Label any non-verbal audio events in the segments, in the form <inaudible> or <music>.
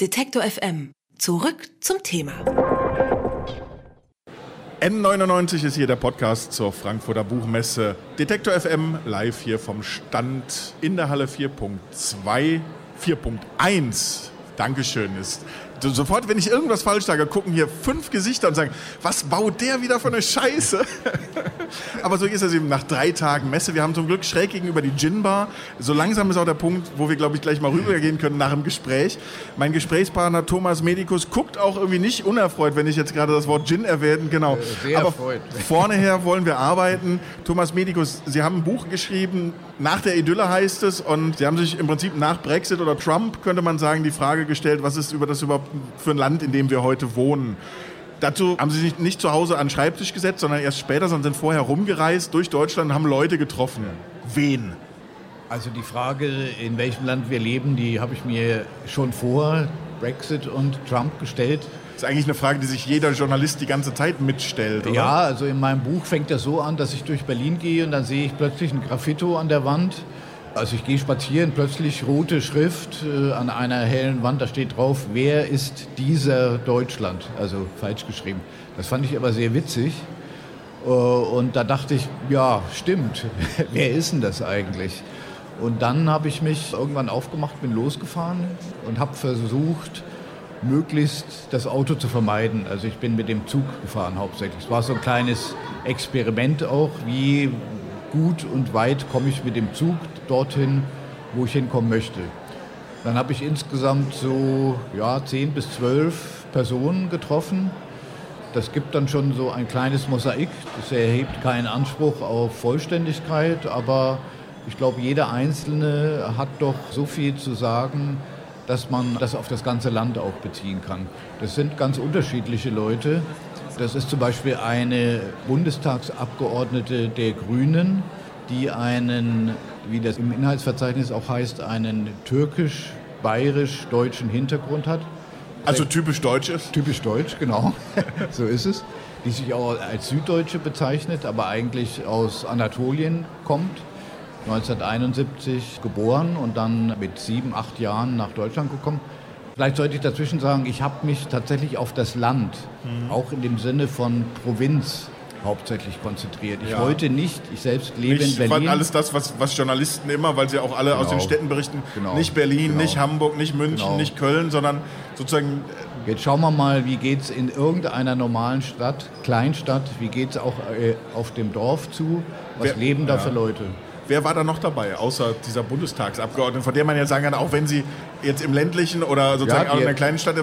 Detektor FM. Zurück zum Thema. N99 ist hier der Podcast zur Frankfurter Buchmesse. Detektor FM live hier vom Stand in der Halle 4.2. 4.1 Dankeschön ist sofort, wenn ich irgendwas falsch sage, gucken hier fünf Gesichter und sagen, was baut der wieder für eine Scheiße? <laughs> Aber so ist es eben nach drei Tagen Messe. Wir haben zum Glück schräg gegenüber die Gin Bar. So langsam ist auch der Punkt, wo wir, glaube ich, gleich mal rübergehen können nach dem Gespräch. Mein Gesprächspartner Thomas Medikus guckt auch irgendwie nicht unerfreut, wenn ich jetzt gerade das Wort Gin erwähne. Genau. Äh, sehr Aber erfreut. vorneher wollen wir arbeiten. Thomas Medikus, Sie haben ein Buch geschrieben, nach der Idylle heißt es, und Sie haben sich im Prinzip nach Brexit oder Trump, könnte man sagen, die Frage gestellt, was ist über das überhaupt für ein Land, in dem wir heute wohnen. Dazu haben sie sich nicht zu Hause an den Schreibtisch gesetzt, sondern erst später, sondern sind vorher rumgereist durch Deutschland und haben Leute getroffen. Wen? Also die Frage, in welchem Land wir leben, die habe ich mir schon vor Brexit und Trump gestellt. Das ist eigentlich eine Frage, die sich jeder Journalist die ganze Zeit mitstellt, oder? Ja, also in meinem Buch fängt das so an, dass ich durch Berlin gehe und dann sehe ich plötzlich ein Graffito an der Wand. Also ich gehe spazieren, plötzlich rote Schrift äh, an einer hellen Wand, da steht drauf, wer ist dieser Deutschland? Also falsch geschrieben. Das fand ich aber sehr witzig. Äh, und da dachte ich, ja, stimmt, <laughs> wer ist denn das eigentlich? Und dann habe ich mich irgendwann aufgemacht, bin losgefahren und habe versucht, möglichst das Auto zu vermeiden. Also ich bin mit dem Zug gefahren hauptsächlich. Es war so ein kleines Experiment auch, wie gut und weit komme ich mit dem Zug dorthin, wo ich hinkommen möchte. Dann habe ich insgesamt so ja, 10 bis 12 Personen getroffen. Das gibt dann schon so ein kleines Mosaik. Das erhebt keinen Anspruch auf Vollständigkeit, aber ich glaube, jeder Einzelne hat doch so viel zu sagen, dass man das auf das ganze Land auch beziehen kann. Das sind ganz unterschiedliche Leute. Das ist zum Beispiel eine Bundestagsabgeordnete der Grünen, die einen, wie das im Inhaltsverzeichnis auch heißt, einen türkisch-bayerisch-deutschen Hintergrund hat. Also typisch deutsch ist? Typisch deutsch, genau. <laughs> so ist es. Die sich auch als Süddeutsche bezeichnet, aber eigentlich aus Anatolien kommt. 1971 geboren und dann mit sieben, acht Jahren nach Deutschland gekommen. Vielleicht sollte ich dazwischen sagen, ich habe mich tatsächlich auf das Land, mhm. auch in dem Sinne von Provinz, hauptsächlich konzentriert. Ich ja. wollte nicht, ich selbst lebe nicht, in Berlin. alles das, was, was Journalisten immer, weil sie auch alle genau. aus den genau. Städten berichten, genau. nicht Berlin, genau. nicht Hamburg, nicht München, genau. nicht Köln, sondern sozusagen... Äh, Jetzt schauen wir mal, wie geht es in irgendeiner normalen Stadt, Kleinstadt, wie geht es auch äh, auf dem Dorf zu, was Wer, leben da ja. für Leute? Wer war da noch dabei, außer dieser Bundestagsabgeordneten, von der man ja sagen kann, auch wenn sie jetzt im ländlichen oder sozusagen ja, auch in einer kleinen Stadt,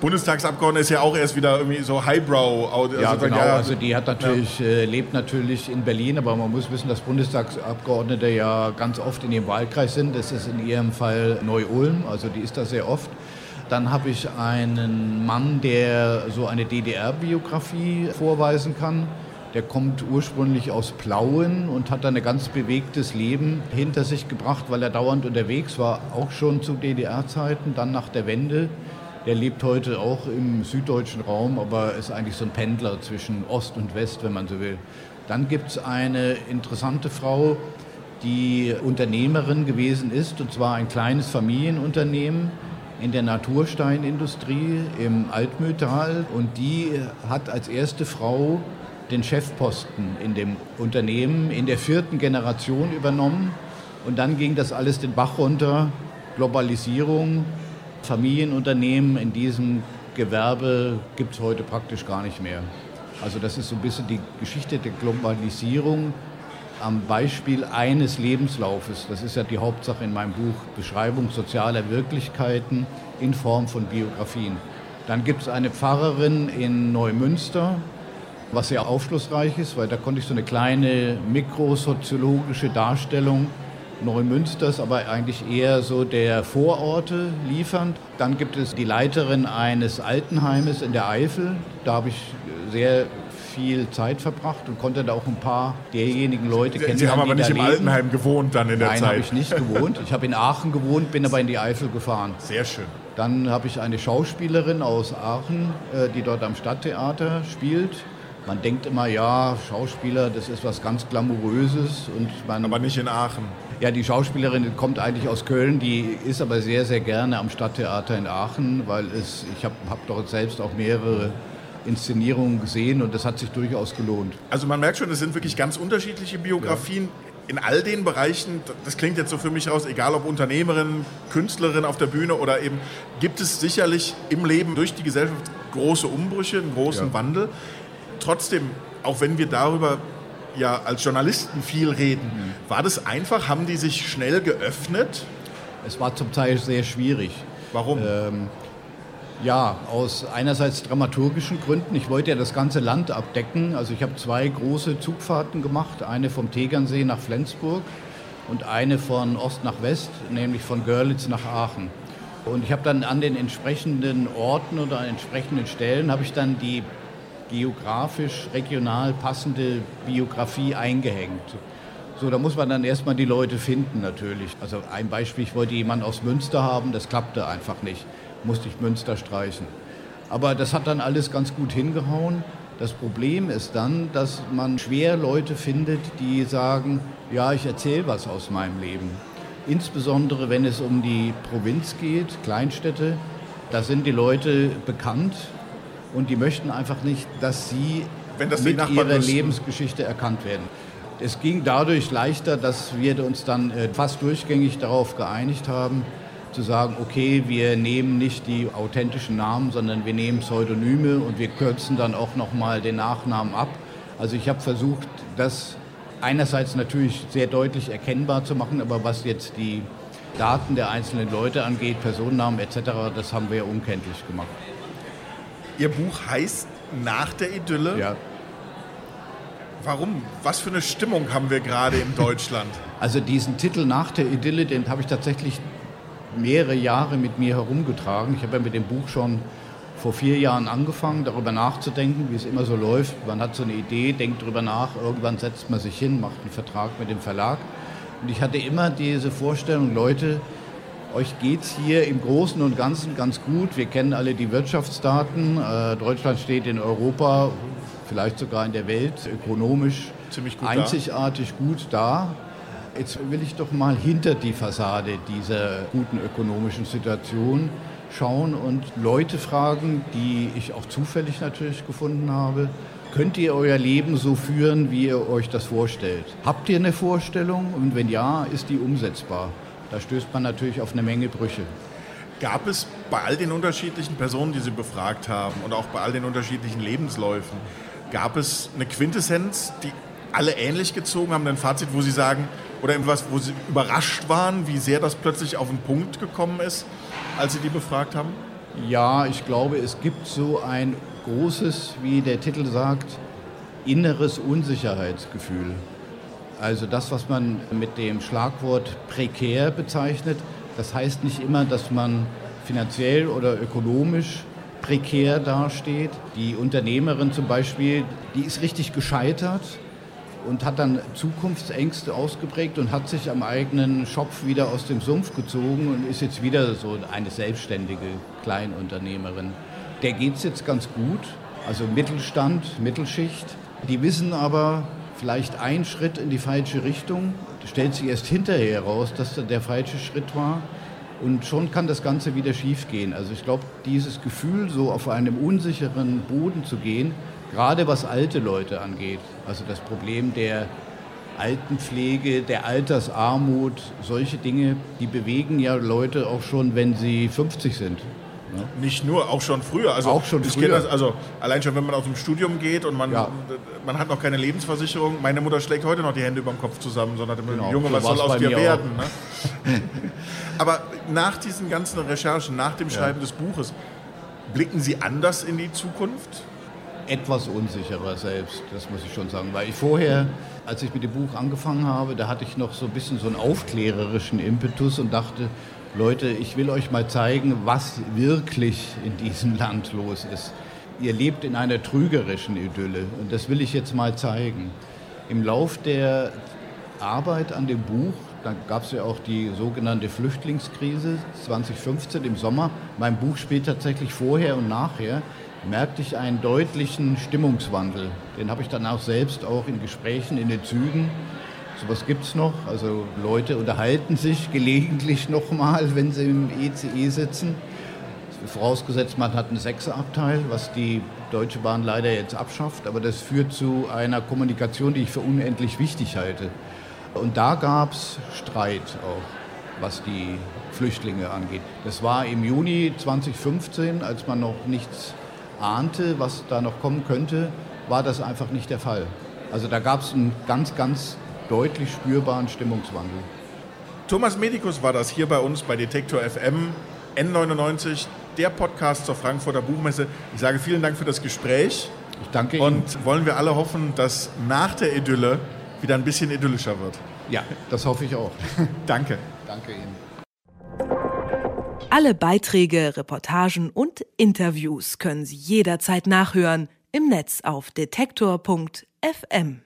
Bundestagsabgeordnete ist ja auch erst wieder irgendwie so Highbrow. Also ja, genau. Ja, also die hat natürlich, ja. äh, lebt natürlich in Berlin, aber man muss wissen, dass Bundestagsabgeordnete ja ganz oft in ihrem Wahlkreis sind. Das ist in ihrem Fall Neu-Ulm, also die ist da sehr oft. Dann habe ich einen Mann, der so eine DDR-Biografie vorweisen kann. Der kommt ursprünglich aus Plauen und hat dann ein ganz bewegtes Leben hinter sich gebracht, weil er dauernd unterwegs war, auch schon zu DDR-Zeiten, dann nach der Wende. Der lebt heute auch im süddeutschen Raum, aber ist eigentlich so ein Pendler zwischen Ost und West, wenn man so will. Dann gibt es eine interessante Frau, die Unternehmerin gewesen ist, und zwar ein kleines Familienunternehmen in der Natursteinindustrie im Altmühltal. Und die hat als erste Frau den Chefposten in dem Unternehmen in der vierten Generation übernommen. Und dann ging das alles den Bach runter. Globalisierung, Familienunternehmen in diesem Gewerbe gibt es heute praktisch gar nicht mehr. Also das ist so ein bisschen die Geschichte der Globalisierung am Beispiel eines Lebenslaufes. Das ist ja die Hauptsache in meinem Buch, Beschreibung sozialer Wirklichkeiten in Form von Biografien. Dann gibt es eine Pfarrerin in Neumünster, was sehr aufschlussreich ist, weil da konnte ich so eine kleine mikrosoziologische Darstellung Neumünsters, aber eigentlich eher so der Vororte liefern. Dann gibt es die Leiterin eines Altenheimes in der Eifel. Da habe ich sehr viel Zeit verbracht und konnte da auch ein paar derjenigen Leute kennen. Sie haben aber nicht im leben. Altenheim gewohnt dann in der Nein, Zeit? Nein, habe ich nicht gewohnt. Ich habe in Aachen gewohnt, bin aber in die Eifel gefahren. Sehr schön. Dann habe ich eine Schauspielerin aus Aachen, äh, die dort am Stadttheater spielt Man denkt immer, ja, Schauspieler, das ist was ganz Glamouröses. Und man, aber nicht in Aachen. Ja, die Schauspielerin kommt eigentlich aus Köln, die ist aber sehr, sehr gerne am Stadttheater in Aachen, weil es, ich habe hab dort selbst auch mehrere Inszenierungen gesehen und das hat sich durchaus gelohnt. Also man merkt schon, es sind wirklich ganz unterschiedliche Biografien. Ja. In all den Bereichen, das klingt jetzt so für mich raus, egal ob Unternehmerin, Künstlerin auf der Bühne oder eben, gibt es sicherlich im Leben durch die Gesellschaft große Umbrüche, einen großen ja. Wandel. Trotzdem, auch wenn wir darüber ja als Journalisten viel reden, mhm. war das einfach? Haben die sich schnell geöffnet? Es war zum Teil sehr schwierig. Warum? Ähm, ja, aus einerseits dramaturgischen Gründen. Ich wollte ja das ganze Land abdecken. Also ich habe zwei große Zugfahrten gemacht. Eine vom Tegernsee nach Flensburg und eine von Ost nach West, nämlich von Görlitz nach Aachen. Und ich habe dann an den entsprechenden Orten oder an entsprechenden Stellen habe ich dann die geografisch, regional passende Biografie eingehängt. So, da muss man dann erstmal die Leute finden natürlich. Also ein Beispiel, ich wollte jemanden aus Münster haben, das klappte einfach nicht musste ich Münster streichen. Aber das hat dann alles ganz gut hingehauen. Das Problem ist dann, dass man schwer Leute findet, die sagen, ja, ich erzähle was aus meinem Leben. Insbesondere wenn es um die Provinz geht, Kleinstädte, da sind die Leute bekannt und die möchten einfach nicht, dass sie das mit ihrer Lebensgeschichte erkannt werden. Es ging dadurch leichter, dass wir uns dann äh, fast durchgängig darauf geeinigt haben, zu sagen, okay, wir nehmen nicht die authentischen Namen, sondern wir nehmen Pseudonyme und wir kürzen dann auch nochmal den Nachnamen ab. Also ich habe versucht, das einerseits natürlich sehr deutlich erkennbar zu machen, aber was jetzt die Daten der einzelnen Leute angeht, Personennamen etc., das haben wir unkenntlich gemacht. Ihr Buch heißt Nach der Idylle? Ja. Warum? Was für eine Stimmung haben wir gerade in Deutschland? <laughs> Also diesen Titel Nach der Idylle, den habe ich tatsächlich mehrere Jahre mit mir herumgetragen. Ich habe ja mit dem Buch schon vor vier Jahren angefangen, darüber nachzudenken, wie es immer so läuft. Man hat so eine Idee, denkt darüber nach, irgendwann setzt man sich hin, macht einen Vertrag mit dem Verlag. Und ich hatte immer diese Vorstellung, Leute, euch geht es hier im Großen und Ganzen ganz gut. Wir kennen alle die Wirtschaftsdaten. Äh, Deutschland steht in Europa, vielleicht sogar in der Welt, ökonomisch gut einzigartig da. gut da. Jetzt will ich doch mal hinter die Fassade dieser guten ökonomischen Situation schauen und Leute fragen, die ich auch zufällig natürlich gefunden habe. Könnt ihr euer Leben so führen, wie ihr euch das vorstellt? Habt ihr eine Vorstellung? Und wenn ja, ist die umsetzbar? Da stößt man natürlich auf eine Menge Brüche. Gab es bei all den unterschiedlichen Personen, die Sie befragt haben und auch bei all den unterschiedlichen Lebensläufen, gab es eine Quintessenz, die alle ähnlich gezogen haben, ein Fazit, wo Sie sagen, oder irgendwas, wo Sie überrascht waren, wie sehr das plötzlich auf den Punkt gekommen ist, als Sie die befragt haben? Ja, ich glaube, es gibt so ein großes, wie der Titel sagt, inneres Unsicherheitsgefühl. Also das, was man mit dem Schlagwort prekär bezeichnet, das heißt nicht immer, dass man finanziell oder ökonomisch prekär dasteht. Die Unternehmerin zum Beispiel, die ist richtig gescheitert und hat dann Zukunftsängste ausgeprägt und hat sich am eigenen Schopf wieder aus dem Sumpf gezogen und ist jetzt wieder so eine selbstständige Kleinunternehmerin. Der geht es jetzt ganz gut, also Mittelstand, Mittelschicht. Die wissen aber vielleicht einen Schritt in die falsche Richtung, stellt sich erst hinterher heraus, dass das der falsche Schritt war. Und schon kann das Ganze wieder schiefgehen. Also ich glaube, dieses Gefühl, so auf einem unsicheren Boden zu gehen, gerade was alte Leute angeht. Also das Problem der Altenpflege, der Altersarmut, solche Dinge, die bewegen ja Leute auch schon, wenn sie 50 sind. Ja. Nicht nur, auch schon früher. Also auch schon früher. Das, also allein schon, wenn man aus dem Studium geht und man, ja. man hat noch keine Lebensversicherung. Meine Mutter schlägt heute noch die Hände über dem Kopf zusammen, sondern genau, Junge, was soll aus dir werden? Ne? Aber nach diesen ganzen Recherchen, nach dem Schreiben ja. des Buches, blicken Sie anders in die Zukunft? etwas unsicherer selbst, das muss ich schon sagen. Weil ich vorher, als ich mit dem Buch angefangen habe, da hatte ich noch so ein bisschen so einen aufklärerischen Impetus und dachte, Leute, ich will euch mal zeigen, was wirklich in diesem <laughs> Land los ist. Ihr lebt in einer trügerischen Idylle und das will ich jetzt mal zeigen. Im Lauf der Arbeit an dem Buch, Dann gab es ja auch die sogenannte Flüchtlingskrise 2015 im Sommer. Mein Buch spielt tatsächlich vorher und nachher. Merkte ich einen deutlichen Stimmungswandel. Den habe ich dann auch selbst auch in Gesprächen in den Zügen. Sowas gibt es noch. Also Leute unterhalten sich gelegentlich nochmal, wenn sie im ECE e sitzen. Vorausgesetzt, man hat einen Sechserabteil, was die Deutsche Bahn leider jetzt abschafft, aber das führt zu einer Kommunikation, die ich für unendlich wichtig halte. Und da gab es Streit auch, was die Flüchtlinge angeht. Das war im Juni 2015, als man noch nichts ahnte, was da noch kommen könnte, war das einfach nicht der Fall. Also da gab es einen ganz, ganz deutlich spürbaren Stimmungswandel. Thomas Medikus war das hier bei uns bei Detektor FM N99, der Podcast zur Frankfurter Buchmesse. Ich sage vielen Dank für das Gespräch. Ich danke Ihnen. Und wollen wir alle hoffen, dass nach der Idylle wieder ein bisschen idyllischer wird. Ja, das hoffe ich auch. <laughs> danke. Danke Ihnen. Alle Beiträge, Reportagen und Interviews können Sie jederzeit nachhören im Netz auf detektor.fm.